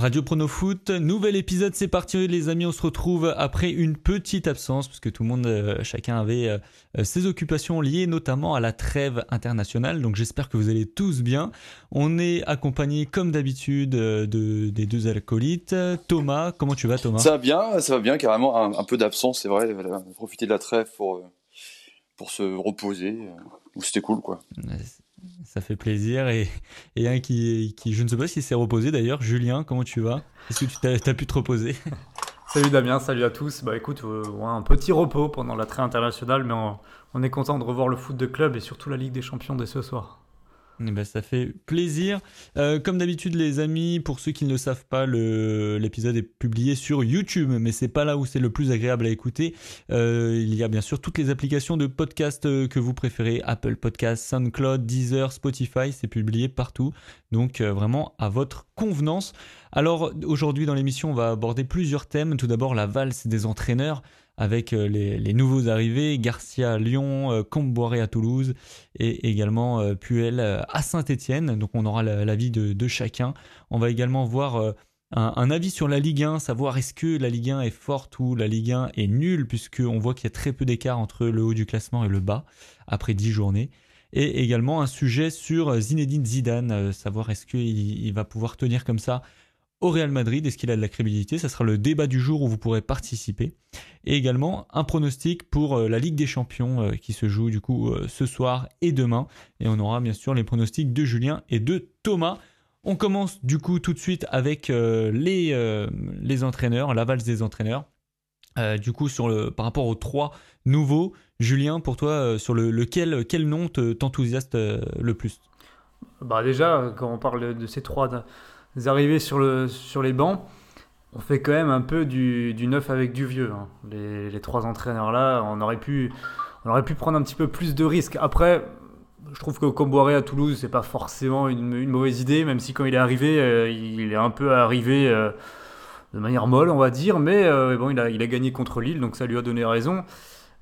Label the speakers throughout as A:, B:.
A: Radio Prono Foot, nouvel épisode, c'est parti les amis, on se retrouve après une petite absence parce que tout le monde, euh, chacun avait euh, ses occupations liées notamment à la trêve internationale, donc j'espère que vous allez tous bien. On est accompagné comme d'habitude euh, de, des deux alcoolites. Thomas, comment tu vas Thomas?
B: Ça va bien, ça va bien, carrément, un, peu d'absence c'est vrai, profiter de la trêve pour, pour se reposer, c'était cool quoi.
A: Ça fait plaisir. Et, et un qui, qui, je ne sais pas s'il s'est reposé d'ailleurs. Julien, comment tu vas? Est-ce que tu as, pu te reposer?
C: Salut Damien, salut à tous. Bah écoute, euh, un petit repos pendant la traite internationale, mais on, on, est content de revoir le foot de club et surtout la Ligue des Champions dès ce soir.
A: Eh ben, ça fait plaisir. Euh, comme d'habitude, les amis, pour ceux qui ne le savent pas, l'épisode est publié sur YouTube, mais c'est pas là où c'est le plus agréable à écouter. Euh, il y a bien sûr toutes les applications de podcast euh, que vous préférez Apple Podcast, SoundCloud, Deezer, Spotify, c'est publié partout. Donc vraiment à votre convenance. Alors aujourd'hui dans l'émission, on va aborder plusieurs thèmes. Tout d'abord la valse des entraîneurs avec euh, les, nouveaux arrivés, Garcia à Lyon, euh, Comboiré à Toulouse et également euh, Puel à Saint-Étienne. Donc on aura l'avis de, de, chacun. On va également voir un, avis sur la Ligue 1, savoir est-ce que la Ligue 1 est forte ou la Ligue 1 est nulle, puisqu'on voit qu'il y a très peu d'écart entre le haut du classement et le bas après 10 journées. Et également un sujet sur Zinedine Zidane, savoir est-ce qu'il va pouvoir tenir comme ça au Real Madrid Est-ce qu'il a de la crédibilité? Ça sera le débat du jour où vous pourrez participer. Et également un pronostic pour euh, la Ligue des Champions euh, qui se joue du coup euh, ce soir et demain. Et on aura bien sûr les pronostics de Julien et de Thomas. On commence du coup tout de suite avec les, les entraîneurs, la valse des entraîneurs. du coup, sur le, par rapport aux trois nouveaux, Julien, pour toi, sur le, lequel quel nom t'enthousiaste le plus?
C: Bah Déjà, quand on parle de ces trois arrivés sur, le, sur les bancs, on fait quand même un peu du, du neuf avec du vieux. Hein. Les, les, trois entraîneurs-là, on aurait, pu, on aurait pu prendre un petit peu plus de risques. Après, je trouve que Comboiré à Toulouse, c'est pas forcément une, une, mauvaise idée, même si quand il est arrivé, euh, il est un peu arrivé euh, de manière molle, on va dire, mais euh, bon, il a, il a gagné contre Lille, donc ça lui a donné raison.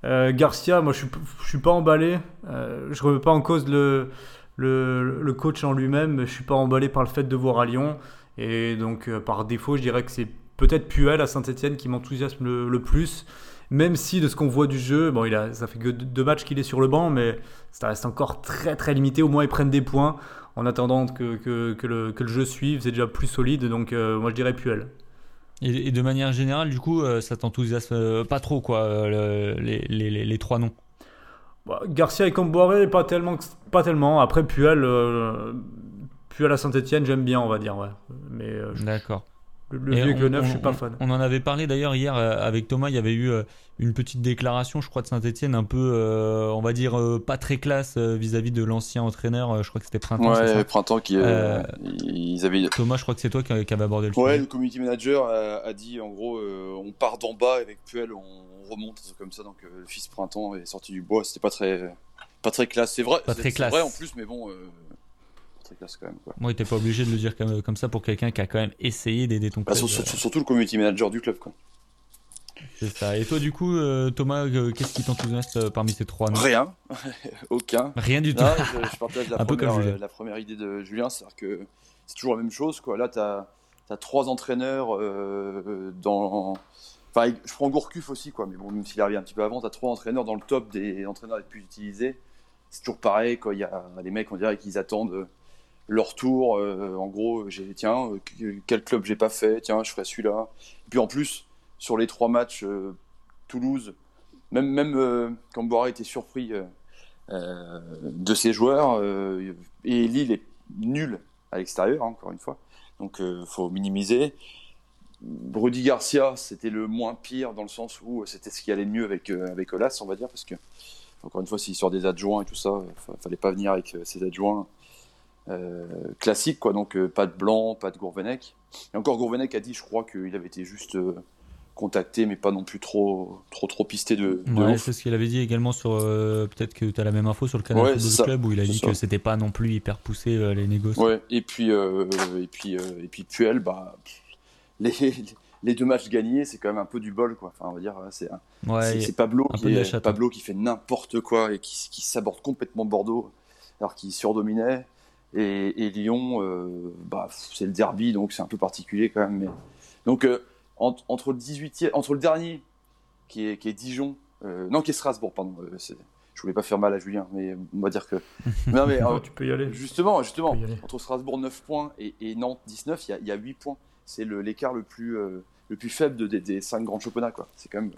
C: Garcia, moi je suis, je suis pas emballé, je remets pas en cause le, le, coach en lui-même, je suis pas emballé par le fait de voir à Lyon. Et donc, euh, par défaut, je dirais que c'est peut-être Puel à Saint-Etienne qui m'enthousiasme le, plus. Même si, de ce qu'on voit du jeu, bon, il a, ça fait que deux matchs qu'il est sur le banc, mais ça reste encore très très limité. Au moins, ils prennent des points en attendant que, que, le, que le, jeu suive. C'est déjà plus solide. Donc, euh, moi, je dirais Puel.
A: Et, de manière générale, du coup, euh, ça t'enthousiasme pas trop, quoi, les, les, les, trois noms?
C: Bah, Garcia et Comboiré, pas tellement, pas tellement. Après, Puel, euh, Puel à Saint-Etienne, j'aime bien, on va dire. Mais,
A: euh, D'accord.
C: Le, vieux que le neuf, je suis pas fan.
A: On en avait parlé d'ailleurs hier euh, avec Thomas. Il y avait eu une petite déclaration, je crois, de Saint-Etienne, un peu, on va dire, pas très classe vis-à-vis de l'ancien entraîneur. je crois que c'était Printemps.
B: Ouais, Printemps qui. ils avaient...
A: Thomas, je crois que c'est toi qui, qui avait abordé le sujet.
B: Ouais, le community manager a, dit en gros, on part d'en bas avec Puel, on remonte, comme ça. Donc le fils Printemps est sorti du bois. C'était pas très pas très classe, c'est vrai.
A: Pas très classe.
B: vrai en plus, mais bon, euh, classe quand même. Quoi.
A: Moi, t'es pas obligé de le dire comme, comme ça pour quelqu'un qui a quand même essayé d'aider ton
B: bah, club. Euh. surtout le community manager du club, quoi.
A: C'est ça. Et toi, du coup, euh, Thomas, qu'est-ce qui t'enthousiasme parmi ces trois noms?
B: Rien, aucun.
A: Rien du tout.
B: je, partage la, première, la première idée de Julien, c'est-à-dire que c'est toujours la même chose, quoi. Là, t'as as trois entraîneurs dans Enfin, je prends Gourcuff aussi, quoi. Mais bon, même s'il arrive un petit peu avant, t'as trois entraîneurs dans le top des entraîneurs les plus utilisés. C'est toujours pareil, quoi. Il y a les mecs, on dirait qu'ils attendent euh, leur tour. Euh, en gros, tiens, euh, quel club j'ai pas fait Tiens, je ferai celui-là. Puis en plus, sur les trois matchs, Toulouse, même même quand Boira était surpris de ses joueurs, et Lille est nul à l'extérieur, hein, encore une fois. Donc, faut minimiser. Rudy Garcia, c'était le moins pire dans le sens où c'était ce qui allait mieux avec, euh, avec Olas, on va dire, parce que, encore une fois, s'il sort des adjoints et tout ça, il fallait pas venir avec euh, ses adjoints euh, classiques, quoi. Donc, pas de Blanc, pas de Gourvenec. Et encore, Gourvenec a dit, je crois, qu'il avait été juste contacté, mais pas non plus trop, trop, trop pisté de.
A: ouais, c'est ce qu'il avait dit également sur. Peut-être que tu as la même info sur le canal de Club où il a dit que c'était pas non plus hyper poussé les négociations.
B: Ouais, et puis, et puis, et puis Puel, bah les, les deux matchs gagnés, c'est quand même un peu du bol, quoi. Enfin, on va dire, c'est c'est Pablo, qui Pablo qui fait n'importe quoi et qui, qui, saborde complètement Bordeaux, alors qu'il surdominait. Et, Lyon, bah, c'est le derby, donc c'est un peu particulier quand même. Mais... Donc entre, le 18 entre le dernier, qui est, qui est Dijon, non, qui est Strasbourg, pardon. je voulais pas faire mal à Julien, mais on va dire que.
C: non, mais tu peux y aller.
B: Justement, justement, entre Strasbourg 9 points et, Nantes 19, il y, a, 8 points. C'est l'écart le, plus le plus faible de, des, 5 grands championnats, quoi. C'est quand même.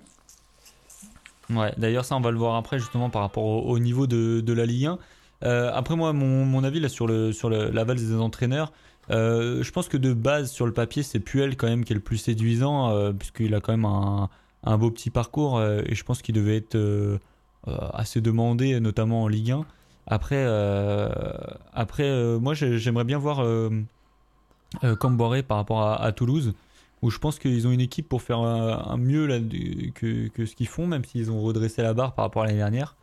A: Ouais, d'ailleurs, ça, on va le voir après, justement, par rapport au, niveau de, de, la Ligue 1. Euh, après, moi, mon, avis là, sur, le, sur le, la valse des entraîneurs, euh, je pense que de base, sur le papier, c'est Puel quand même qui est le plus séduisant, euh, puisqu'il a quand même un, beau petit parcours, et je pense qu'il devait être assez demandé, notamment en Ligue 1. Après, après moi, j'aimerais bien voir Camboré par rapport à, Toulouse où je pense qu'ils ont une équipe pour faire un, mieux que, que, ce qu'ils font, même s'ils ont redressé la barre par rapport à l'année dernière.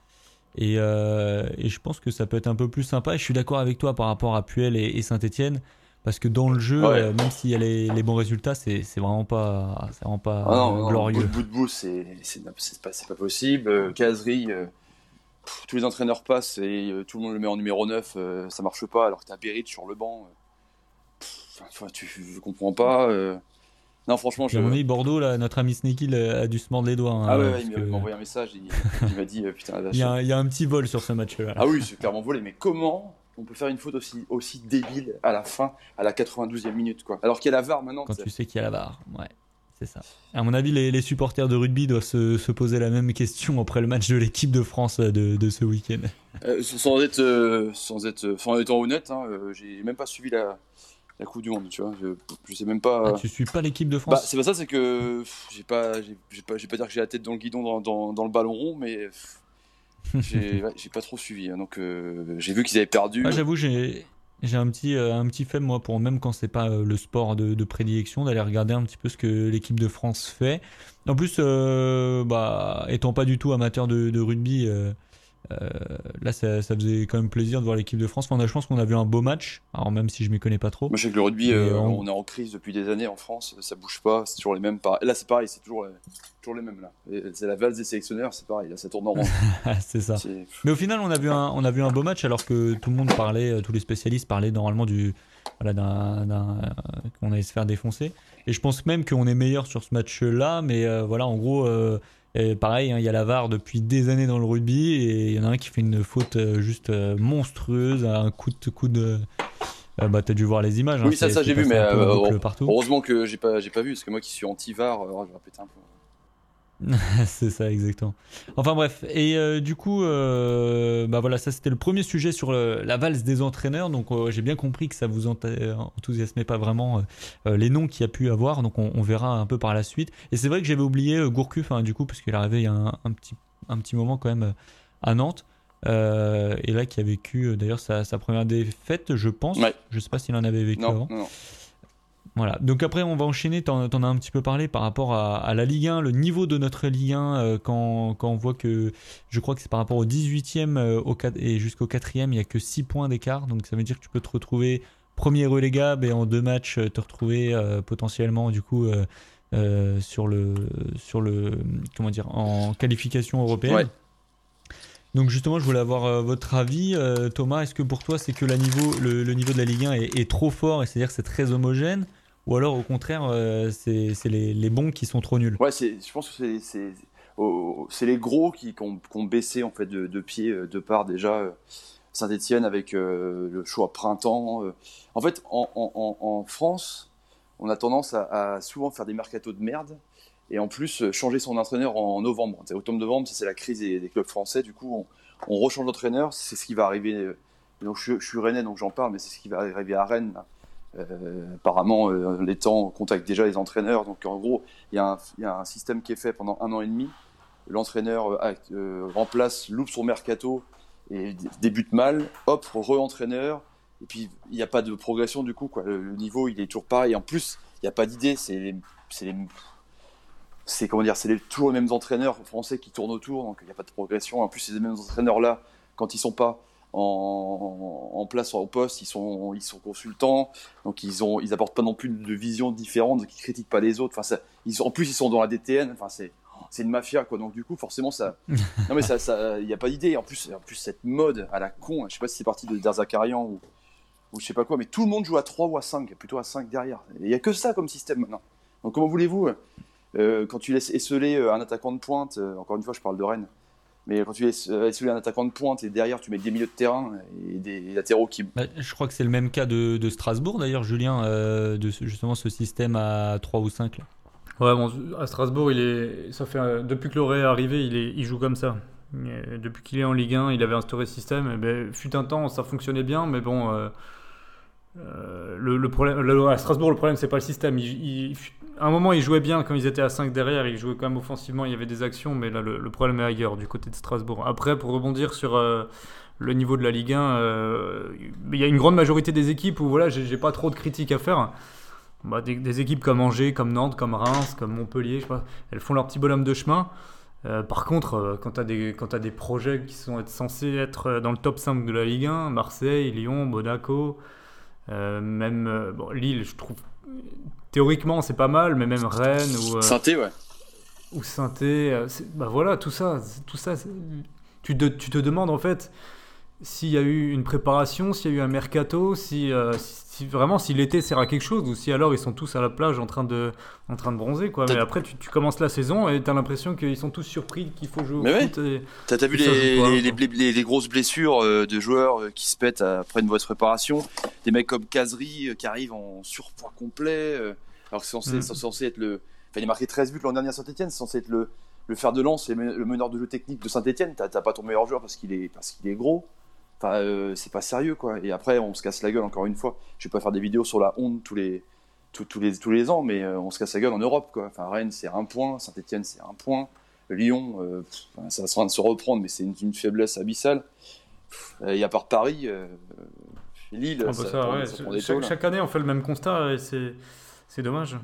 A: Et, euh, et, je pense que ça peut être un peu plus sympa. Et je suis d'accord avec toi par rapport à Puel et, Saint-Etienne. Parce que dans le jeu, euh, même s'il y a les, les, bons résultats, c'est vraiment pas, vraiment pas ah non, glorieux.
B: bout de bout, c'est pas, pas, possible. Euh, Casery, tous les entraîneurs passent et tout le monde le met en numéro 9, ça marche pas alors que tu as Berit sur le banc. Pff, tu, je comprends pas. Non, franchement, je.
A: Avis, Bordeaux, là, notre ami Sneaky a dû se mordre les doigts. Hein,
B: ah ouais, il m'a envoyé un message. Il, m'a dit euh, putain,
A: il y, a, il y, a un petit vol sur ce match-là.
B: Ah oui, c'est clairement volé. Mais comment on peut faire une faute aussi, aussi débile à la fin, à la 92e minute, quoi? Alors qu'il y a la VAR maintenant.
A: Quand tu sais qu'il y a la VAR, ouais. C'est ça. À mon avis, les, les, supporters de rugby doivent se, se, poser la même question après le match de l'équipe de France de, de ce week-end.
B: Euh, sans, être, euh, sans, être, sans étant honnête, hein, j'ai même pas suivi la, la Coupe du Monde, tu vois. Je, je sais même pas.
A: Ah, tu suis pas l'équipe de France bah,
B: C'est pas ça, c'est que j'ai pas, j'ai pas, pas dire que j'ai la tête dans le guidon dans, dans, dans le ballon rond, mais j'ai pas trop suivi. Hein. donc euh, j'ai vu qu'ils avaient perdu.
A: Ah, j'avoue, j'ai j'ai un petit, euh, un petit fait, moi, pour même quand c'est pas euh, le sport de, de prédilection, d'aller regarder un petit peu ce que l'équipe de France fait. En plus, bah, étant pas du tout amateur de, de rugby, euh, là, ça, faisait quand même plaisir de voir l'équipe de France. Enfin, je pense qu'on a vu un beau match, alors même si je m'y connais pas trop.
B: Moi, je sais que le rugby, euh, on... est en crise depuis des années en France, ça bouge pas, c'est toujours les mêmes. Là, c'est pareil, c'est toujours, toujours les mêmes. là. C'est la valse des sélectionneurs, c'est pareil, là, ça tourne en rond.
A: c'est ça. Mais au final, on a, vu un, on a vu un beau match alors que tout le monde parlait, euh, tous les spécialistes parlaient normalement du. Voilà, d'un, qu'on allait se faire défoncer. Et je pense même qu'on est meilleur sur ce match-là, mais voilà, en gros, pareil, hein, il y a la VAR depuis des années dans le rugby et il y en a un qui fait une faute euh, juste euh, monstrueuse, un coup de coup de. Euh, bah, t'as dû voir les images.
B: Hein, oui, ça, ça j'ai vu, mais heureusement que j'ai pas, j'ai pas vu, parce que moi qui suis anti-VAR, je vais répéter un peu.
A: c'est ça, exactement. Enfin bref, et euh, du coup, euh, bah voilà, ça c'était le premier sujet sur la valse des entraîneurs. Donc euh, j'ai bien compris que ça vous enthousiasmait pas vraiment les noms qu'il y a pu avoir. Donc on, verra un peu par la suite. Et c'est vrai que j'avais oublié Gourcuff, hein, du coup, parce qu'il est arrivé il y a un, petit, un petit moment quand même à Nantes. et là, qui a vécu d'ailleurs sa, première défaite, je pense. Je sais pas s'il en avait vécu avant. Non. Voilà. Donc après, on va enchaîner. T'en, en as un petit peu parlé par rapport à, la Ligue 1, le niveau de notre Ligue 1 euh, quand, quand, on voit que je crois que c'est par rapport au 18e euh, au, et jusqu'au 4e, il n'y a que 6 points d'écart. Donc ça veut dire que tu peux te retrouver premier relégable et en deux matchs euh, te retrouver potentiellement du coup sur le sur le comment dire en qualification européenne. Donc justement, je voulais avoir votre avis, Thomas. Est-ce que pour toi, c'est que la niveau, le, niveau de la Ligue 1 est, est trop fort et c'est-à-dire que c'est très homogène, ou alors au contraire, euh, c'est les, bons qui sont trop nuls
B: Ouais, je pense que c'est les gros qui, ont, baissé en fait de, pied euh, de part déjà euh, Saint-Etienne avec le choix printemps. En fait, en, France, on a tendance à, souvent faire des mercatos de merde et en plus changer son entraîneur en novembre. Automne-novembre, c'est la crise des, clubs français. Du coup, on, rechange d'entraîneur. C'est ce qui va arriver. Donc, je, suis rennais, donc j'en parle, mais c'est ce qui va arriver à Rennes. Apparemment, euh, les temps contactent déjà les entraîneurs. Donc, en gros, il y, a un système qui est fait pendant un an et demi. L'entraîneur euh, remplace, loupe son mercato et débute mal. Hop, re-entraîneur. Et puis, il n'y a pas de progression du coup. Le, niveau, il est toujours pareil. En plus, il n'y a pas d'idée. C'est c'est comment dire, c'est toujours les mêmes entraîneurs français qui tournent autour, donc il n'y a pas de progression. En plus, ces mêmes entraîneurs là, quand ils sont pas en, place au poste, ils sont, ils sont consultants, donc ils ont, ils apportent pas non plus de vision différente, qui critiquent pas les autres. Enfin, ils, en plus, ils sont dans la DTN. Enfin, c'est, c'est une mafia, quoi. Donc du coup, forcément, ça, non mais ça, il n'y a pas d'idée. En plus, en plus, cette mode à la con, je sais pas si c'est parti de Derzakarian ou, ou je sais pas quoi, mais tout le monde joue à 3 ou à 5, plutôt à 5 derrière. Il n'y a que ça comme système maintenant. Donc comment voulez-vous, euh, quand tu laisses esseler euh, un attaquant de pointe, euh, encore une fois je parle de Rennes, mais quand tu laisses esseler un attaquant de pointe et derrière tu mets des milieux de terrain et des latéraux qui...
A: Bah, je crois que c'est le même cas de, de Strasbourg d'ailleurs, Julien, de justement ce système à 3 ou 5 là.
C: Ouais, bon, à Strasbourg, il est, ça fait, depuis que Loré est arrivé, il, est, il joue comme ça. depuis qu'il est en Ligue 1, il avait instauré ce système. Et ben, fut un temps, ça fonctionnait bien, mais bon, euh, le, problème, à Strasbourg, le problème, c'est pas le système. à un moment, ils jouaient bien quand ils étaient à 5 derrière. Ils jouaient quand même offensivement. Il y avait des actions, mais là, le, problème est ailleurs, du côté de Strasbourg. Après, pour rebondir sur euh, le niveau de la Ligue 1, euh, il y a une grande majorité des équipes où voilà, j'ai pas trop de critiques à faire. Bah, des, équipes comme Angers, comme Nantes, comme Reims, comme Montpellier, elles font leur petit bonhomme de chemin. par contre, quand tu as, des, projets qui sont censés être dans le top 5 de la Ligue 1, Marseille, Lyon, Monaco, euh, même euh, bon, Lille, je trouve théoriquement c'est pas mal, mais même Rennes ou
B: saint ouais.
C: Ou saint bah voilà, tout ça, tout ça, tu te, tu te demandes en fait s'il y a eu une préparation, s'il y a eu un mercato, si, euh, si vraiment si l'été sert à quelque chose ou si alors ils sont tous à la plage en train de, en train de bronzer quoi. Mais après tu, tu, commences la saison et tu as l'impression qu'ils sont tous surpris qu'il faut jouer au
B: Mais foot. T'as as vu les, les, les, grosses blessures euh, de joueurs euh, qui se pètent après une mauvaise préparation, des mecs comme Kazri qui arrivent en surpoids complet, alors que c'est censé, mm. censé, être le, enfin il a marqué 13 buts l'an dernier à Saint-Etienne, c'est censé être le le fer de lance et le meneur de jeu technique de Saint-Etienne, t'as pas ton meilleur joueur parce qu'il est, parce qu'il est gros. Enfin, euh, c'est pas sérieux, quoi. Et après, on se casse la gueule encore une fois. Je vais pas faire des vidéos sur la honte tous les, tous, les, tous les ans, mais euh, on se casse la gueule en Europe, quoi. Enfin, Rennes, c'est un point. Saint-Etienne, c'est un point. Lyon, euh, ça va de se reprendre, mais c'est une, faiblesse abyssale. Et à part Paris, Lille,
C: ah, bah ça, chaque, année, on fait le même constat et c'est. C'est dommage.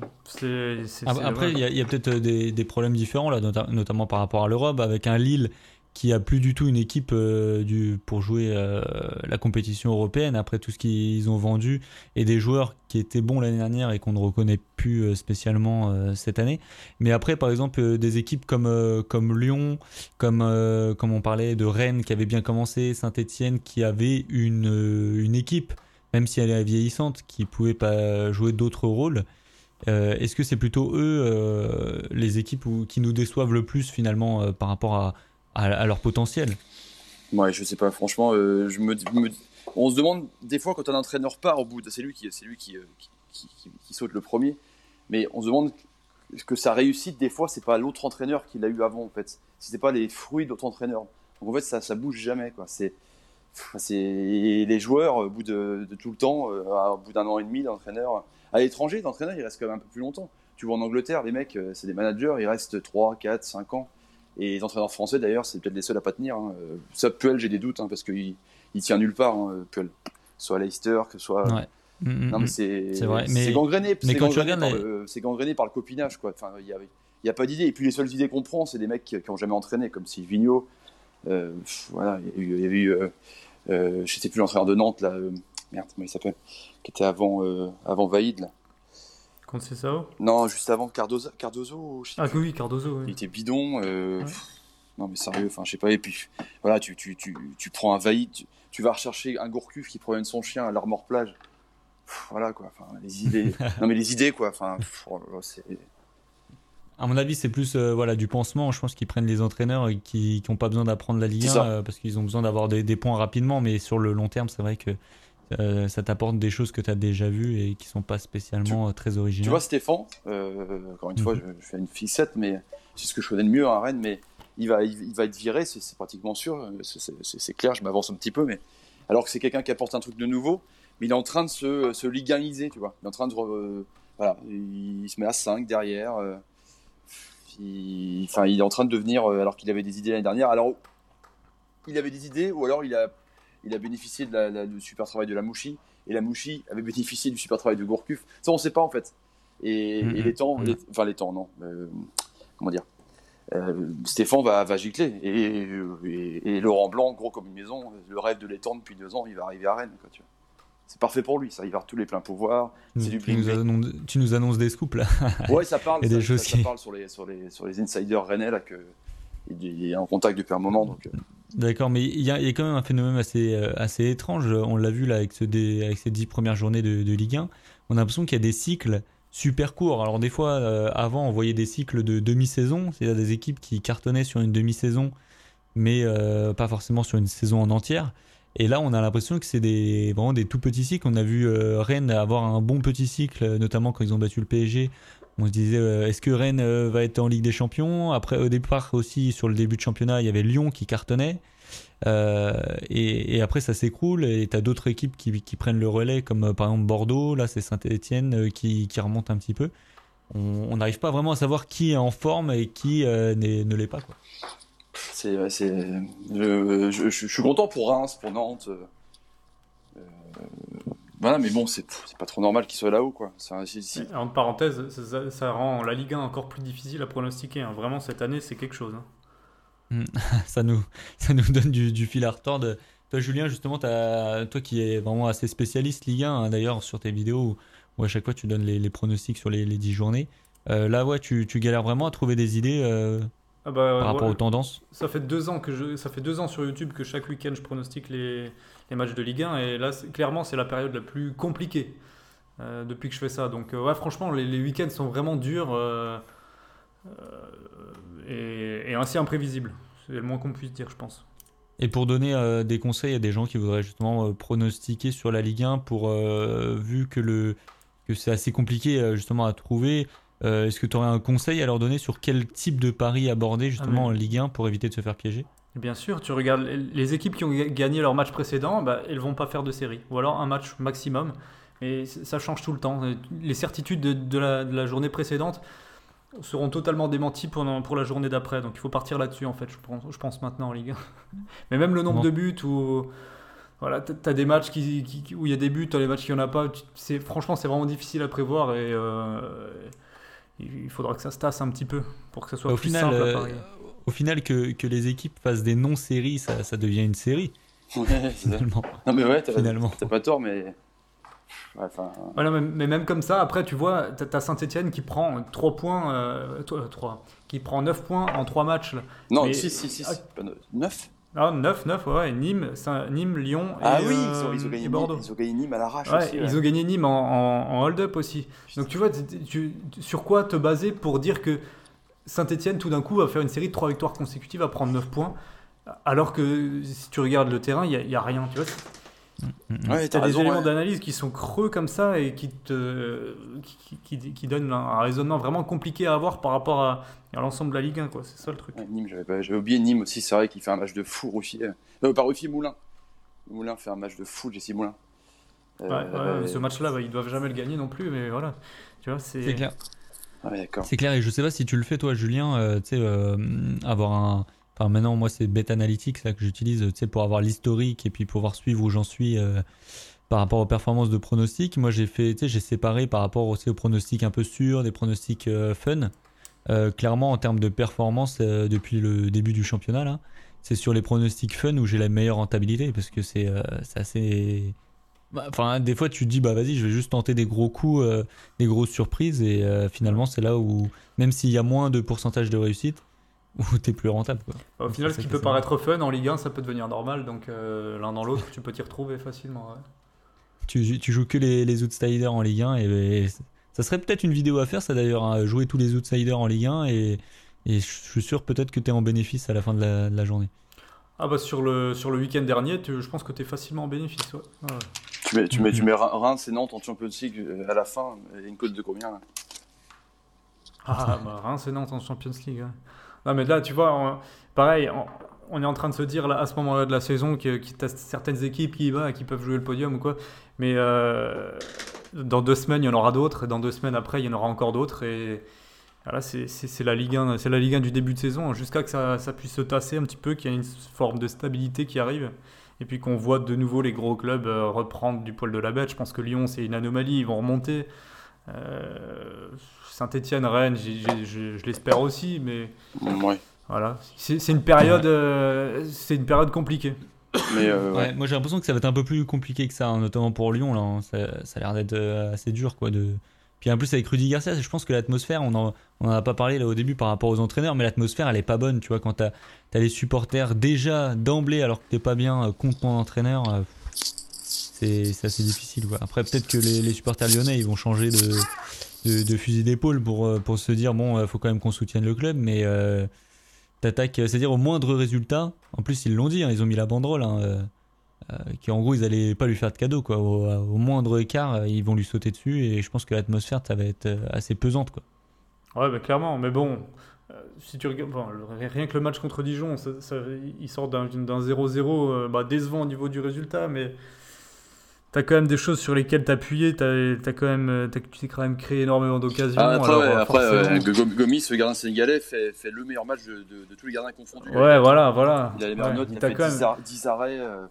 A: Après, il y a, peut-être des, des, problèmes différents, là, notamment par rapport à l'Europe, avec un Lille qui a plus du tout une équipe euh, du, pour jouer euh, la compétition européenne après tout ce qu'ils ont vendu et des joueurs qui étaient bons l'année dernière et qu'on ne reconnaît plus euh, spécialement cette année. Mais après, par exemple, des équipes comme, comme Lyon, comme, comme on parlait de Rennes qui avait bien commencé, Saint-Etienne qui avait une, une équipe, même si elle est vieillissante, qui pouvait pas jouer d'autres rôles. Est-ce que c'est plutôt eux, les équipes qui nous déçoivent le plus finalement par rapport à à, leur potentiel.
B: Ouais, je sais pas, franchement, euh, on se demande des fois quand un entraîneur part au bout, c'est lui, euh, qui, saute le premier, mais on se demande que sa réussite, des fois, c'est pas l'autre entraîneur qui l'a eu avant, en fait. C'est pas les fruits d'autres entraîneurs. Donc en fait, ça, ça bouge jamais. C'est, c'est les joueurs, au bout de, tout le temps, euh, au bout d'un an et demi d'entraîneur, à l'étranger, d'entraîneur, ils restent quand même un peu plus longtemps. Tu vois en Angleterre, les mecs, c'est des managers, ils restent 3, 4, 5 ans. Et les entraîneurs français, d'ailleurs, c'est peut-être les seuls à pas tenir. Hein. Ça, Puel, j'ai des doutes, hein, parce qu'il il tient nulle part, hein, Puel. Soit à Leicester, que soit.
A: Ouais. Mm, mm,
B: non, mais
A: mm.
B: c'est vrai. Mais... gangréné. C'est gangréné, par le... gangréné par le copinage, quoi. Enfin, il n'y a, a, pas d'idée. Et puis les seules idées qu'on prend, c'est des mecs qui n'ont jamais entraîné, comme Silvino. Euh, voilà, il y avait eu. Euh, euh, je sais plus l'entraîneur de Nantes, là. Euh, merde, comment il s'appelle Qui était avant, euh, avant Vaïd, là.
C: C'est ça
B: Non, juste avant Cardozo. Cardozo
C: ah oui, Cardozo.
B: Il était bidon. Euh, non, mais sérieux, enfin, je sais pas. Et puis, voilà, tu, tu, tu, tu prends un Vaïd, tu, vas rechercher un Gourcuff qui promène son chien à l'Armor Plage. voilà, quoi. Enfin, les idées. non, mais les idées, quoi. Enfin, oh c'est.
A: À mon avis, c'est plus euh, voilà du pansement. Je pense qu'ils prennent les entraîneurs qui n'ont pas besoin d'apprendre la Ligue 1 euh, parce qu'ils ont besoin d'avoir des, des, points rapidement. Mais sur le long terme, c'est vrai que euh, ça t'apporte des choses que tu as déjà vues et qui sont pas spécialement euh, très originales.
B: Tu vois, Stéphane, euh, encore une fois, mhm. je, fais une fixette, mais c'est ce que je connais de mieux à Rennes, mais il va, il, va être viré, c'est pratiquement sûr, c'est clair, je m'avance un petit peu, mais alors que c'est quelqu'un qui apporte un truc de nouveau, mais il est en train de se, se liganiser, tu vois. Il est en train de. voilà, il, se met à 5 derrière. il, enfin, il est en train de devenir, alors qu'il avait des idées l'année dernière, alors il avait des idées, ou alors il a il a bénéficié de du super travail de la Mouchi, et la Mouchi avait bénéficié du super travail de Gourcuff. Ça, on ne sait pas en fait. Et, mm-hmm. les temps, mm-hmm. enfin les temps, non. Euh, comment dire euh, Stéphane va, va gicler. Et, Laurent Blanc, gros comme une maison, le rêve de l'étendre depuis deux ans, il va arriver à Rennes. Quoi, tu vois. C'est parfait pour lui, ça. Il va tous les pleins pouvoirs.
A: Tu, nous annonces, tu, nous annonces, des scoops là.
B: Ouais, ça parle. des choses ça, parle sur les, sur les, sur les insiders rennais là que il est en contact depuis un moment. Donc,
A: D'accord, mais il y, a, quand même un phénomène assez, assez étrange. On l'a vu là avec, ce avec ces dix premières journées de, Ligue 1. On a l'impression qu'il y a des cycles super court. Alors des fois, euh, avant, on voyait des cycles de demi-saison, c'est-à-dire des équipes qui cartonnaient sur une demi-saison, mais euh, pas forcément sur une saison en entière. Et là, on a l'impression que c'est des, vraiment des tout petits cycles. On a vu euh, Rennes avoir un bon petit cycle, notamment quand ils ont battu le PSG. On se disait, est-ce que Rennes va être en Ligue des Champions? Après, au départ aussi, sur le début de championnat, il y avait Lyon qui cartonnait. Euh, et, après, ça s'écroule et tu as d'autres équipes qui, prennent le relais, comme euh, par exemple Bordeaux, là c'est Saint-Etienne euh, qui, remonte un petit peu. On n'arrive pas vraiment à savoir qui est en forme et qui ne l'est pas.
B: C'est, je, suis content pour Reims, pour Nantes. Voilà, mais bon, c'est, pas trop normal qu'ils soient là-haut. Quoi.
C: En parenthèse, ça, rend la Ligue 1 encore plus difficile à pronostiquer. Hein. Vraiment, cette année, c'est quelque chose. Hein.
A: Mm. ça, nous, ça nous donne du, fil à retordre. Toi, Julien, justement, as, toi qui es vraiment assez spécialiste Ligue 1, hein, d'ailleurs, sur tes vidéos où, à chaque fois tu donnes les, pronostics sur les, les 10 journées, euh, là, ouais, tu, tu, galères vraiment à trouver des idées euh, ah bah, par rapport aux tendances
C: ça fait, deux ans que je, ça fait deux ans sur YouTube que chaque week-end je pronostique les, les, matchs de Ligue 1, et là, clairement, c'est la période la plus compliquée euh, depuis que je fais ça. Donc, ouais, franchement, les, les week-ends sont vraiment durs. Euh, et, assez imprévisible. C'est le moins qu'on puisse dire, je pense.
A: Et pour donner euh, des conseils à des gens qui voudraient justement euh, pronostiquer sur la Ligue 1, pour, vu que, le, que c'est assez compliqué justement à trouver, est-ce que tu aurais un conseil à leur donner sur quel type de pari aborder justement ah, en Ligue 1 pour éviter de se faire piéger?
C: Bien sûr, tu regardes les équipes qui ont gagné leur match précédent, bah, elles vont pas faire de série, ou alors un match maximum. Et ça change tout le temps. Les certitudes de, la, de la journée précédente, seront totalement démentis pour, pour la journée d'après. Donc il faut partir là-dessus, en fait, je pense, je pense maintenant en Ligue 1. Mais même le nombre de buts, voilà, tu as des matchs qui, où il y a des buts, tu as les matchs qui n'y en a pas. Franchement, c'est vraiment difficile à prévoir et euh, il faudra que ça se tasse un petit peu pour que ça soit au plus final, simple à euh,
A: Au final, que, que, les équipes fassent des non-séries, ça, ça devient une série.
B: Ouais, finalement. Non, mais ouais, t'as pas tort, mais
C: voilà, mais, même comme ça, après, tu vois, tu as Saint-Etienne qui prend 3 points, euh, 3, qui prend 9 points en 3 matchs.
B: Non, 6, 6, 6, 9
C: ah, 9, 9, ouais, Nîmes, Nîmes, Lyon et,
B: ah, oui, ils ont, ils ont gagné Bordeaux. Nîmes, ils ont gagné Nîmes à l'arrache
C: ouais, aussi. Ils ont gagné Nîmes en, en, hold-up aussi. Donc tu vois, tu, sur quoi te baser pour dire que Saint-Etienne, tout d'un coup, va faire une série de 3 victoires consécutives, va prendre 9 points, alors que si tu regardes le terrain, il n'y a, a, rien. Tu vois Ouais, tu as des éléments d'analyse qui sont creux comme ça et qui, te, qui, qui, donnent un, raisonnement vraiment compliqué à avoir par rapport à, à l'ensemble de la Ligue 1. C'est ça le truc.
B: Nîmes, j'avais oublié Nîmes aussi. C'est vrai qu'il fait un match de fou, Ruffier. Euh, pas Ruffier, Moulin. Moulin fait un match de fou, Jessie Moulin.
C: Euh, ce match-là, bah, ils doivent jamais le gagner non plus, mais voilà. Tu vois,
A: c'est clair. c'est clair, et je sais pas si tu le fais toi, Julien, euh, tu sais, euh, avoir un Maintenant, moi, c'est Bet Analytics que j'utilise pour avoir l'historique et puis pouvoir suivre où j'en suis euh, par rapport aux performances de pronostics. Moi, j'ai fait, j'ai séparé par rapport aussi aux pronostics un peu sûrs, des pronostics euh, fun. Euh, clairement, en termes de performance depuis le début du championnat, c'est sur les pronostics fun où j'ai la meilleure rentabilité parce que c'est assez. Bah, enfin, des fois, tu te dis, bah vas-y, je vais juste tenter des gros coups, des grosses surprises, et finalement, c'est là où, même s'il y a moins de pourcentage de réussite, ou t'es plus rentable.
C: Au final, ce qui peut paraître fun en Ligue 1, ça peut devenir normal, donc euh, l'un dans l'autre, tu peux t'y retrouver facilement.
A: Tu, tu, joues que les, les outsiders en Ligue 1, et, ça serait peut-être une vidéo à faire, ça d'ailleurs, hein, jouer tous les outsiders en Ligue 1, et, et je suis sûr peut-être que tu es en bénéfice à la fin de la, journée.
C: Ah bah sur le, sur le week-end dernier, je pense que tu es facilement en bénéfice.
B: Tu, mets, tu, mets, tu mets Reims et Nantes en Champions League euh, à la fin, et une cote de combien
C: Ah bah Reims et Nantes en Champions League. Non, mais là, tu vois, pareil, on, est en train de se dire là, à ce moment-là de la saison qu'il y a certaines équipes qui, bah, qui peuvent jouer le podium ou quoi. Mais euh, dans deux semaines, il y en aura d'autres. Et dans deux semaines après, il y en aura encore d'autres. Et voilà, c'est la, Ligue 1, la Ligue 1 du début de saison. Jusqu'à que ça, ça, puisse se tasser un petit peu, qu'il y ait une forme de stabilité qui arrive. Et puis qu'on voit de nouveau les gros clubs euh, reprendre du poil de la bête. Je pense que Lyon, c'est une anomalie. Ils vont remonter. Euh, Saint-Etienne, Rennes, je l'espère aussi, mais voilà, c'est une période, euh, c'est une période compliquée.
A: Mais euh, moi j'ai l'impression que ça va être un peu plus compliqué que ça, hein, notamment pour Lyon là. Hein. Ça, a l'air d'être assez dur quoi. De... Puis en plus avec Rudy Garcia, je pense que l'atmosphère, on en, on a pas parlé là au début par rapport aux entraîneurs, mais l'atmosphère elle est pas bonne, tu vois, quand t'as as les supporters déjà d'emblée alors que t'es pas bien contre ton entraîneur, c'est assez difficile. Après peut-être que les, supporters lyonnais ils vont changer de, de, fusil d'épaule pour, pour se dire bon, faut quand même qu'on soutienne le club, mais t'attaques, c'est-à-dire au moindre résultat. En plus ils l'ont dit, hein, ils ont mis la banderole. Hein, euh, qu'en gros ils allaient pas lui faire de cadeau quoi. Au, moindre écart, euh, ils vont lui sauter dessus et je pense que l'atmosphère ça va être euh, assez pesante quoi.
C: Ouais, bah, clairement, mais bon, si tu rien que le match contre Dijon, ça, il sort d'un 0-0 bah, décevant au niveau du résultat, mais tu as quand même des choses sur lesquelles t'appuyer, tu as quand même, tu t'es quand même créé énormément d'occasions.
B: Ah, après, Gomis, le gardien sénégalais, fait, fait, le meilleur match de, de, tous les gardiens confondus.
C: Ouais, voilà, voilà.
B: Il a les meilleures notes, il a fait 10, même... 10, arrêts. Euh,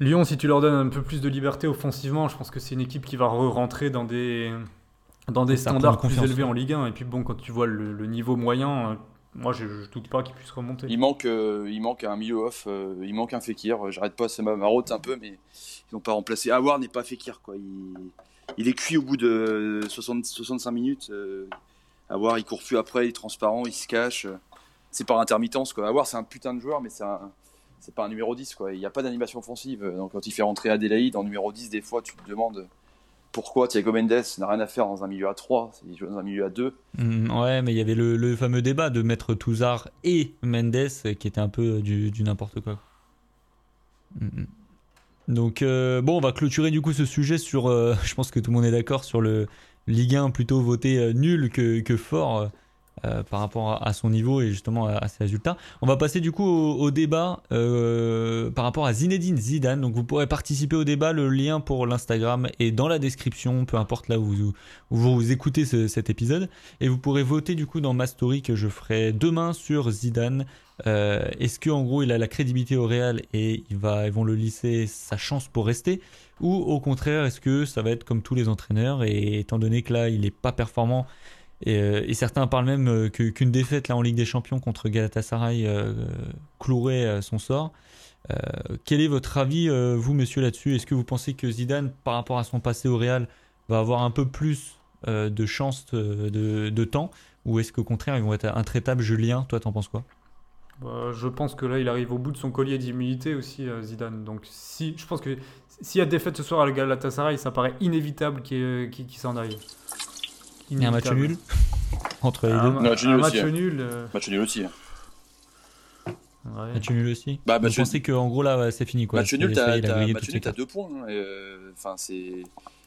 C: Lyon, si tu leur donnes un peu plus de liberté offensivement, je pense que c'est une équipe qui va rentrer dans des, dans des standards plus élevés en Ligue 1. Et puis bon, quand tu vois le, le niveau moyen, moi, je, ne doute pas qu'il puisse remonter.
B: Il manque, euh, il manque un milieu off, euh, il manque un Fekir. J'arrête pas, c'est ma marotte un peu, mais ils n'ont pas remplacé. Awar n'est pas Fekir, quoi. Il, il, est cuit au bout de 60, 65 minutes. Euh, Awar, il court plus après, il est transparent, il se cache. C'est par intermittence, quoi. Awar, c'est un putain de joueur, mais c'est un, c'est pas un numéro 10, quoi. Il n'y a pas d'animation offensive. Donc, quand il fait rentrer Adélaïde en numéro 10, des fois, tu te demandes pourquoi Thiago Mendes n'a rien à faire dans un milieu à 3, il joue dans un milieu à 2.
A: Mm, ouais, mais il y avait le, fameux débat de mettre Touzard et Mendes qui était un peu du, n'importe quoi. Mm, mm. Donc euh, bon, on va clôturer du coup ce sujet sur, euh, je pense que tout le monde est d'accord sur le Ligue 1 plutôt voté euh, nul que fort. Euh, par rapport à, son niveau et justement à, ses résultats. On va passer du coup au, débat euh, par rapport à Zinedine Zidane. Donc vous pourrez participer au débat. Le lien pour l'Instagram est dans la description, peu importe là où vous, vous écoutez cet épisode. Et vous pourrez voter du coup dans ma story que je ferai demain sur Zidane. Euh, est-ce qu'en gros il a la crédibilité au Real et va, ils vont le lisser sa chance pour rester? Ou au contraire est-ce que ça va être comme tous les entraîneurs et étant donné que là il n'est pas performant euh, et, certains parlent même euh, qu'une défaite là en Ligue des Champions contre Galatasaray euh, clouerait son sort. quel est votre avis, vous, monsieur, là-dessus? Est-ce que vous pensez que Zidane, par rapport à son passé au Real, va avoir un peu plus de chance de, temps? Ou est-ce qu'au contraire, ils vont être intraitables? Julien, toi, t'en penses quoi?
C: Bah, Je pense que là, il arrive au bout de son collier d'immunité aussi, Zidane. Donc, si, je pense que s'il y a défaite ce soir à Galatasaray, ça paraît inévitable qu'il s'en
A: y a un match nul entre les deux.
C: Un, match nul aussi. Match nul, euh.
B: match nul aussi.
A: Ouais. Match nul aussi. Bah, Vous pensez qu'en gros là c'est fini quoi.
B: Match nul, t'as deux points. Hein, euh, enfin c'est,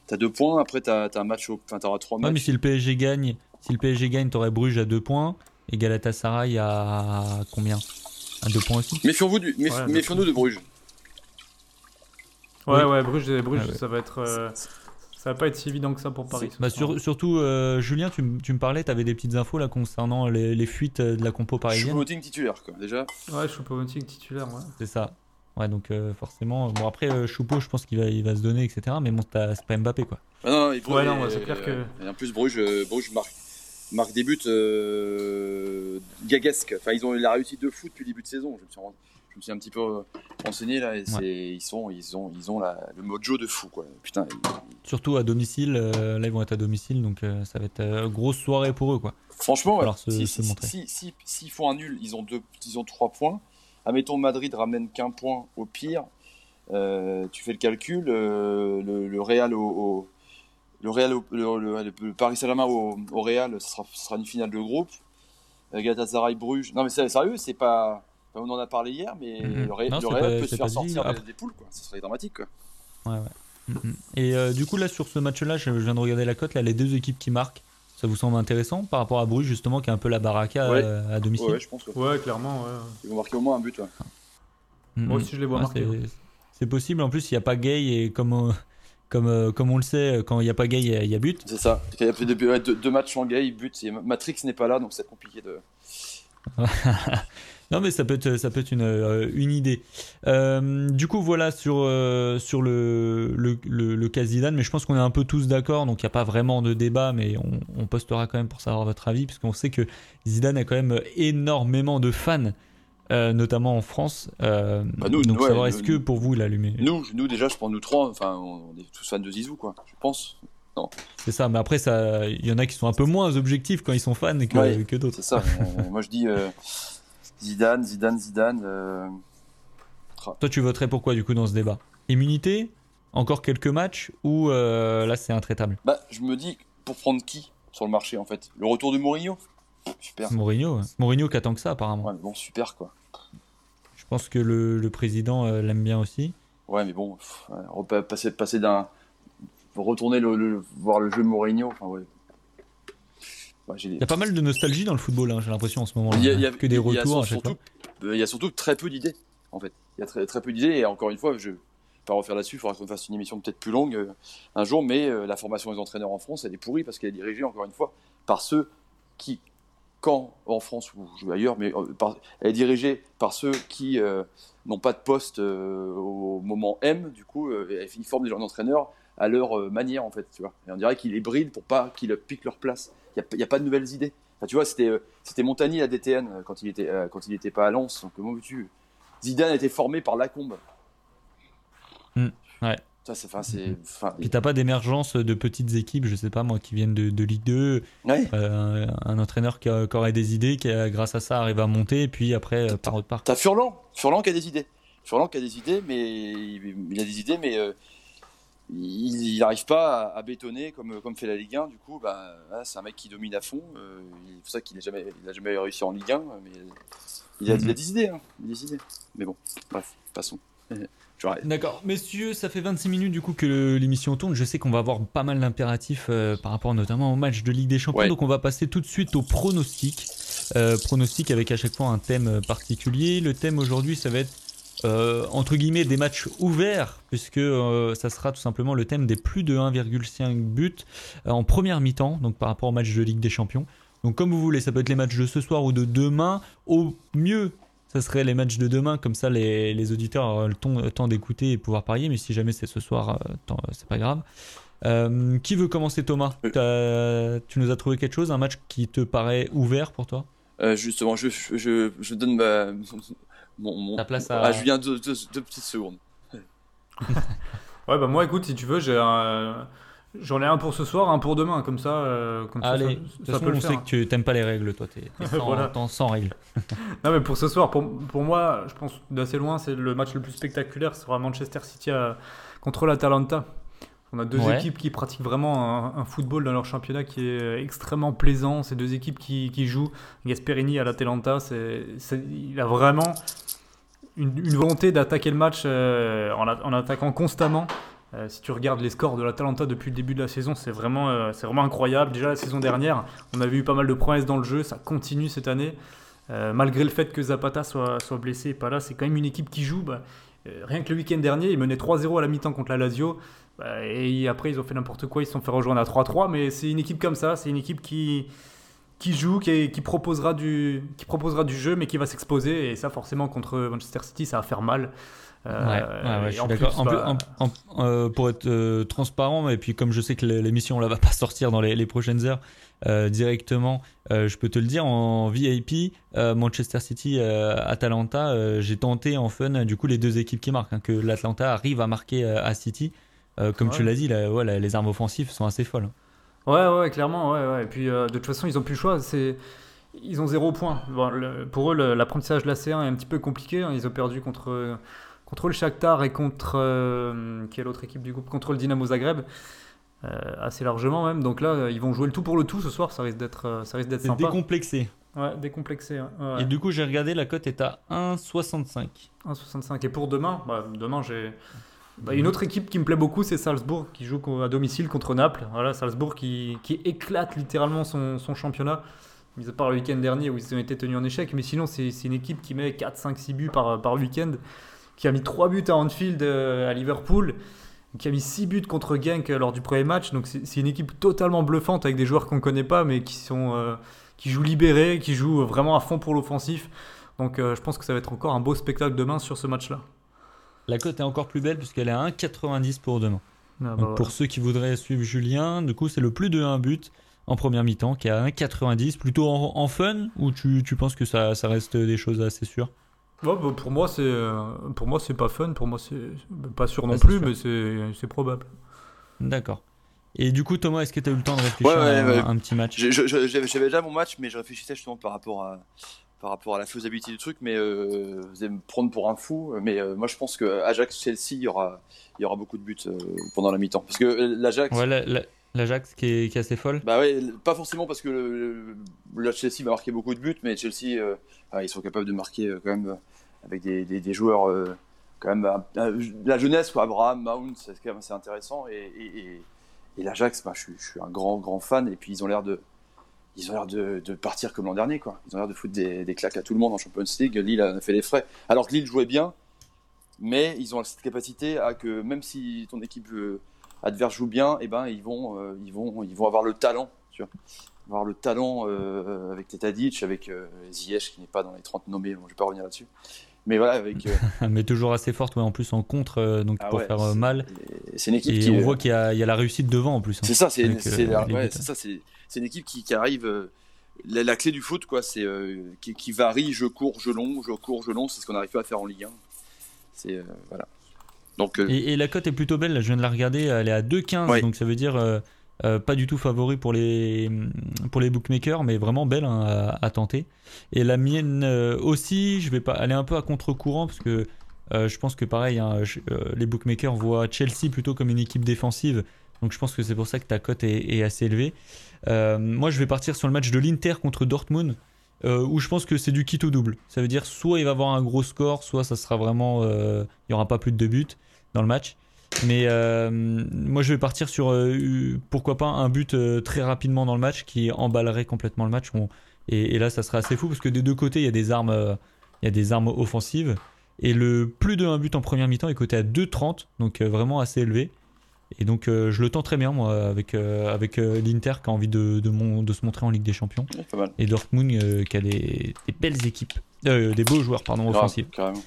B: t'as deux points. Après t'as as un match, au... enfin t'auras trois matchs.
A: mais si le PSG gagne, si le PSG gagne, t'aurais Bruges à deux points et Galatasaray à combien? À deux points aussi?
B: Méfions-vous du, méfions-nous de Bruges.
C: Ouais ouais Bruges, Bruges ah ça va être. Euh, ça va pas être si évident que ça pour Paris.
A: Bah surtout, euh, Julien, tu, me parlais, tu avais des petites infos là concernant les, fuites euh, de la compo parisienne.
B: Choupo-Moting titulaire, quoi, déjà.
C: Ouais, Choupo-Moting titulaire, ouais.
A: C'est ça. Ouais, donc euh, forcément. Bon, après, Choupo, je pense qu'il va, il va se donner, etc. Mais bon, c'est pas Mbappé, quoi.
B: Ah non, il ouais, non, c'est clair que. Et en plus, Bruges, Bruges marque, marque des buts gaguesques. Enfin, ils ont la réussite de foot depuis le début de saison. Je me suis rendu je me suis un petit peu euh, renseigné là et ils sont ils ont ils ont le mojo de fou quoi. Putain
A: surtout à domicile euh, là ils vont être à domicile donc euh, ça va être une grosse soirée pour eux quoi.
B: Franchement s'ils si, font un nul ils ont deux ils ont trois points. Admettons Madrid ramène qu'un point au pire tu fais le calcul le, Real au, le Real le, Paris Saint-Germain au, Real ce sera, sera une finale de groupe. Galatasaray Bruges non mais sérieux c'est pas on en a parlé hier, mais mm-hmm. le, Real peut se faire sortir des, poules, quoi. Ce serait dramatique, quoi.
A: Ouais, ouais. Mm-hmm. Et euh, du coup, là, sur ce match-là, je viens de regarder la cote, là, les deux équipes qui marquent, ça vous semble intéressant par rapport à Bruges, justement, qui est un peu la baraka euh, à, domicile?
B: Ouais, je pense.
C: Ouais, clairement. Ouais.
B: Ils vont marquer au moins un but, ouais.
C: Mm-hmm. Moi aussi, je les vois marquer.
A: C'est possible, en plus, il n'y a pas Gay, et comme. comme, comme on le sait, quand il n'y a pas Gay, il y, a but.
B: C'est ça. Il y a deux, deux, matchs en Gay, but. Matrix n'est pas là, donc c'est compliqué de.
A: Non, mais ça peut être, ça peut être une, euh, une idée. Euh, du coup, voilà sur, euh, sur le, le, le, cas Zidane, mais je pense qu'on est un peu tous d'accord, donc il n'y a pas vraiment de débat, mais on, on, postera quand même pour savoir votre avis, puisqu'on sait que Zidane a quand même énormément de fans. notamment en France. Bah, nous, donc, savoir est-ce que pour vous, il a allumé
B: Nous, nous déjà, je pense nous trois, enfin, on est tous fans de Zizou, quoi. Je pense. Non.
A: C'est ça, mais après, il y en a qui sont un peu moins objectifs quand ils sont fans que, que d'autres.
B: C'est ça. moi, je dis Zidane, Zidane, Zidane.
A: Toi, tu voterais pourquoi du coup dans ce débat? Immunité? Encore quelques matchs Ou là, c'est intraitable?
B: Bah, je me dis, pour prendre qui sur le marché en fait? Le retour de Mourinho? Super.
A: Mourinho, Mourinho qui attend que ça apparemment.
B: Ouais, bon, super quoi.
A: Je pense que le, président euh, l'aime bien aussi.
B: Ouais, mais bon, passer, passer d'un. Retourner le, voir le jeu de Mourinho, enfin ouais.
A: Il y a pas mal de nostalgie dans le football, hein, j'ai l'impression en ce moment. Il y a, que des retours à chaque
B: fois. Il y a surtout très peu d'idées, en fait. Il y a très, très peu d'idées, et encore une fois, je, pas refaire là-dessus, il faudra qu'on fasse une émission peut-être plus longue euh, un jour, mais euh, la formation des entraîneurs en France, elle est pourrie parce qu'elle est dirigée, encore une fois, par ceux qui, quand en France ou ailleurs, mais euh, elle est dirigée par ceux qui n'ont pas de poste au moment M, du coup, ils forment des gens d'entraîneurs à leur manière, en fait, tu vois. Et on dirait qu'ils les brident pour pas qu'ils piquent leur place. Il n'y a, pas de nouvelles idées. tu vois, c'était c'était Montagny à DTN quand il était quand il était pas à Lens. Donc comment tu Zidane a été formé par Lacombe.
A: Hmm, ouais.
B: Ça, c'est, c'est,
A: Puis t'as pas d'émergence de petites équipes, je sais pas moi, qui viennent de, Ligue 2. Euh, un entraîneur qui, aurait des idées, qui grâce à ça arrive à monter, et puis après euh, par autre part.
B: T'as Furlan, Furlan qui a des idées. Furlan qui a des idées, mais il, a des idées, mais euh, il n'arrive pas à, bétonner comme, comme fait la Ligue 1. Du coup, bah, c'est un mec qui domine à fond. c'est pour ça qu'il n'a jamais, il jamais réussi en Ligue 1, mais il a, il a des idées, hein, des idées. Mais bon, bref, passons.
A: D'accord. Messieurs, ça fait 26 minutes du coup que l'émission tourne. Je sais qu'on va avoir pas mal d'impératifs euh, par rapport notamment au match de Ligue des Champions. Donc on va passer tout de suite au pronostic. Euh, pronostic avec à chaque fois un thème particulier. Le thème aujourd'hui, ça va être euh, entre guillemets des matchs ouverts puisque ça sera tout simplement le thème des plus de 1,5 buts en première mi-temps. Donc par rapport au match de Ligue des Champions. Donc comme vous voulez, ça peut être les matchs de ce soir ou de demain. Au mieux, ça serait les matchs de demain, comme ça les, les auditeurs auraient le temps, d'écouter et pouvoir parier, mais si jamais c'est ce soir, euh, c'est pas grave. Euh, qui veut commencer Thomas? Tu nous as trouvé quelque chose, un match qui te paraît ouvert pour toi?
B: Euh, Justement, je, je, je, donne ma, mon,
A: Ta place à... à
B: Julien deux, deux, deux petites secondes.
C: ouais, bah moi écoute, si tu veux, j'ai un J'en ai un pour ce soir, un pour demain, comme ça. Euh, comme
A: Allez, ça, peut on sait que tu t'aimes pas les règles, toi, t'es sans, sans, règles.
C: non, mais pour ce soir, pour, pour moi, je pense d'assez loin, c'est le match le plus spectaculaire, ce sera Manchester City à, contre l'Atalanta. On a deux équipes qui pratiquent vraiment un, football dans leur championnat qui est extrêmement plaisant. Ces deux équipes qui, qui jouent. Gasperini à l'Atalanta, il a vraiment une, volonté d'attaquer le match euh, en, attaquant constamment. Euh, si tu regardes les scores de l'Atalanta depuis le début de la saison, c'est vraiment, euh, vraiment incroyable. Déjà la saison dernière, on avait eu pas mal de promesses dans le jeu, ça continue cette année. Malgré le fait que Zapata soit, soit blessé et pas là, c'est quand même une équipe qui joue. Bah, rien que le week-end dernier, ils menaient 3-0 à la mi-temps contre la Lazio. Bah, et après, ils ont fait n'importe quoi, ils se sont fait rejoindre à 3-3. Mais c'est une équipe comme ça, c'est une équipe qui, qui joue, qui, qui, proposera du, qui proposera du jeu, mais qui va s'exposer. Et ça, forcément, contre Manchester City, ça va faire mal.
A: Euh, ouais, je suis d'accord. Bah, euh, pour être euh, transparent, et puis comme je sais que l'émission là va pas sortir dans les, prochaines heures directement, je peux te le dire en VIP, Manchester City, Atalanta, j'ai tenté en fun du coup les deux équipes qui marquent, hein, que l'Atlanta arrive à marquer à City. comme tu l'as dit, là, les armes offensives sont assez folles.
C: Ouais, ouais, clairement, ouais, ouais. Et puis de toute façon, ils ont plus le choix. C'est ils ont zéro point. Bon, pour eux, l'apprentissage de la C1 est un petit peu compliqué. Hein. Ils ont perdu contre contre le Shakhtar et contre euh, quelle autre équipe du groupe? Contre le Dynamo Zagreb euh, assez largement même donc là ils vont jouer le tout pour le tout ce soir ça risque d'être euh, ça risque d'être sympa
A: décomplexé
C: ouais décomplexé
A: et du coup j'ai regardé la cote est à 1,65
C: 1,65 et pour demain? Bah, demain j'ai bah, une autre équipe qui me plaît beaucoup, c'est Salzbourg, qui joue à domicile contre Naples. Voilà, Salzbourg qui, éclate littéralement son, championnat, mis à part le week-end dernier où ils ont été tenus en échec. Mais sinon, c'est une équipe qui met 4, 5, 6 buts par, par week-end qui a mis 3 buts à Anfield euh, à Liverpool, qui a mis 6 buts contre Genk euh, lors du premier match. Donc c'est une équipe totalement bluffante avec des joueurs qu'on ne connaît pas, mais qui, sont, euh, qui jouent libérés, qui jouent vraiment à fond pour l'offensif. Donc je pense que ça va être encore un beau spectacle demain sur ce match-là.
A: La cote est encore plus belle puisqu'elle est à 1,90 pour demain. Ah, bah pour ceux qui voudraient suivre Julien, du coup c'est le plus de 1 but en première mi-temps qui est à 1,90. Plutôt en, fun ou tu, tu penses que ça, ça reste des choses assez sûres?
C: Bah, pour moi, c'est euh, pour moi c'est pas fun. Pour moi, c'est pas sûr non plus, mais c'est probable.
A: D'accord. Et du coup, Thomas, est-ce que tu as eu le temps de réfléchir à un, petit match?
B: J'avais déjà mon match, mais je réfléchissais justement par rapport à, par rapport à la faisabilité du truc, mais euh, vous allez me prendre pour un fou. Mais euh, moi, je pense que Ajax-Chelsea, il y aura, il y aura beaucoup de buts euh, pendant la mi-temps. Parce que l'Ajax.
A: Ouais, l'Ajax qui est, qui est, assez folle
B: Bah ouais, pas forcément parce que le, Chelsea va marquer beaucoup de buts, mais Chelsea, ils sont capables de marquer quand même avec des, des, joueurs, quand même, la jeunesse, quoi, Abraham, Mount, c'est quand même assez intéressant. Et, et, et, l'Ajax, bah, je, je, suis un grand, grand fan, et puis ils ont l'air de ils ont l'air de, partir comme l'an dernier. Quoi. Ils ont l'air de foutre des, claques à tout le monde en Champions League. Lille a fait les frais. Alors que Lille jouait bien, mais ils ont cette capacité à que même si ton équipe euh, adverse joue bien, eh ben, ils, vont, euh, ils, vont, ils vont avoir le talent. Tu vois. Avoir le talent euh, avec Tetadic, avec Ziyech qui n'est pas dans les 30 nommés. Bon, je ne vais pas revenir là-dessus. Mais voilà, avec.
A: mais toujours assez forte, ouais, en plus en contre, donc ah pour faire mal.
B: C'est une équipe
A: et
B: qui.
A: on voit qu'il y, y, a la réussite devant en plus. Hein,
B: c'est ça, c'est ça, c'est c'est une équipe qui, arrive. Euh, la, clé du foot, quoi, c'est euh, qui, varie. Je cours, je long, je cours, je long. C'est ce qu'on n'arrive pas à faire en Ligue 1. C'est euh, voilà.
A: Donc. Et, la cote est plutôt belle. Là, je viens de la regarder. Elle est à 2,15. Donc ça veut dire. Pas du tout favori pour les, pour les bookmakers, mais vraiment belle hein, à, tenter. Et la mienne aussi, je vais pas aller un peu à contre-courant parce que je pense que pareil, hein, les bookmakers voient Chelsea plutôt comme une équipe défensive. Donc je pense que c'est pour ça que ta cote est, assez élevée. Euh, moi, je vais partir sur le match de l'Inter contre Dortmund. Euh, où je pense que c'est du kit au double. Ça veut dire soit il va avoir un gros score, soit ça sera vraiment. Euh, il n'y aura pas plus de deux buts dans le match. Mais moi je vais partir sur pourquoi pas un but très rapidement dans le match qui emballerait complètement le match. et, là ça sera assez fou parce que des deux côtés il y a des armes, il y a des armes offensives. Et le plus de un but en première mi-temps est coté à 2,30, donc vraiment assez élevé. Et donc euh, je le tends très bien moi avec, euh, avec euh, l'Inter qui a envie de, de, de, se montrer en Ligue des Champions. Et Dortmund qui a des, des, belles équipes, des beaux joueurs pardon, offensifs.
B: Carrément.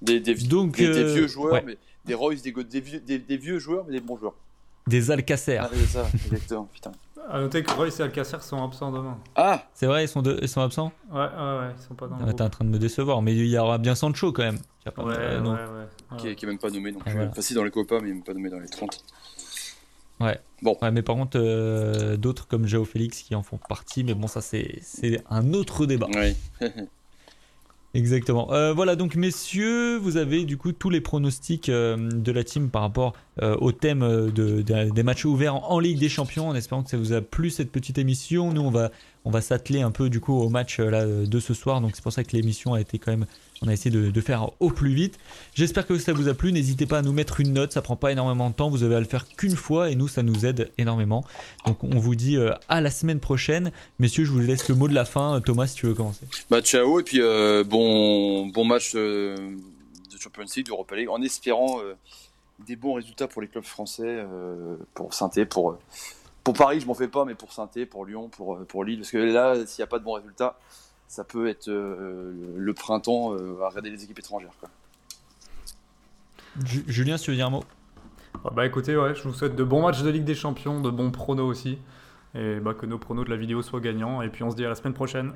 B: Des, des, donc, des, vieux joueurs, mais des Royce, des, des, vieux joueurs, mais des bons joueurs.
A: Des Alcacer.
B: Ah, c'est ça, exactement, putain.
C: À noter que Royce et Alcacer sont absents demain.
A: Ah C'est vrai, ils sont, ils sont absents?
C: Ouais, ouais, ouais, ils sont pas dans le ah,
A: T'es en train de me décevoir, mais il y aura bien Sancho quand même.
C: ouais, ouais, ouais,
B: Qui, est, qui est même pas nommé plus. Ah, enfin, si dans les copas, mais même pas nommé dans les 30.
A: Ouais. Bon. Ouais, mais par contre, euh, d'autres comme Jao Félix qui en font partie, mais bon, ça c'est un autre débat.
B: Oui.
A: Exactement. Euh, voilà, donc messieurs, vous avez du coup tous les pronostics euh, de la team par rapport au thème de, des matchs ouverts en, Ligue des Champions, en espérant que ça vous a plu cette petite émission. Nous, on va, on va s'atteler un peu du coup au match là, de ce soir, donc c'est pour ça que l'émission a été quand même on a essayé de, faire au plus vite. J'espère que ça vous a plu. N'hésitez pas à nous mettre une note. Ça prend pas énormément de temps. Vous avez à le faire qu'une fois et nous, ça nous aide énormément. Donc, on vous dit euh, à la semaine prochaine. Messieurs, je vous laisse le mot de la fin. Thomas, si tu veux commencer.
B: Bah, ciao. Et puis, euh, bon, bon match euh, de Champions League, d'Europa League, en espérant des bons résultats pour les clubs français, pour saint pour. Pour Paris, je m'en fais pas, mais pour saint pour Lyon, pour, pour Lille, parce que là, s'il n'y a pas de bons résultats, ça peut être euh, le printemps euh, à regarder les équipes étrangères. Quoi.
A: Julien, si tu veux dire un mot?
C: Ah Bah écoutez, ouais, je vous souhaite de bons matchs de Ligue des Champions, de bons pronos aussi. Et bah, que nos pronos de la vidéo soient gagnants. Et puis on se dit à la semaine prochaine.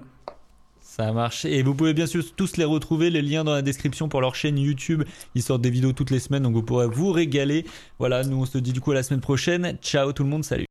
A: Ça marche. Et vous pouvez bien sûr tous les retrouver, les liens dans la description pour leur chaîne YouTube. Ils sortent des vidéos toutes les semaines, donc vous pourrez vous régaler. Voilà, nous on se dit du coup à la semaine prochaine. Ciao tout le monde, salut.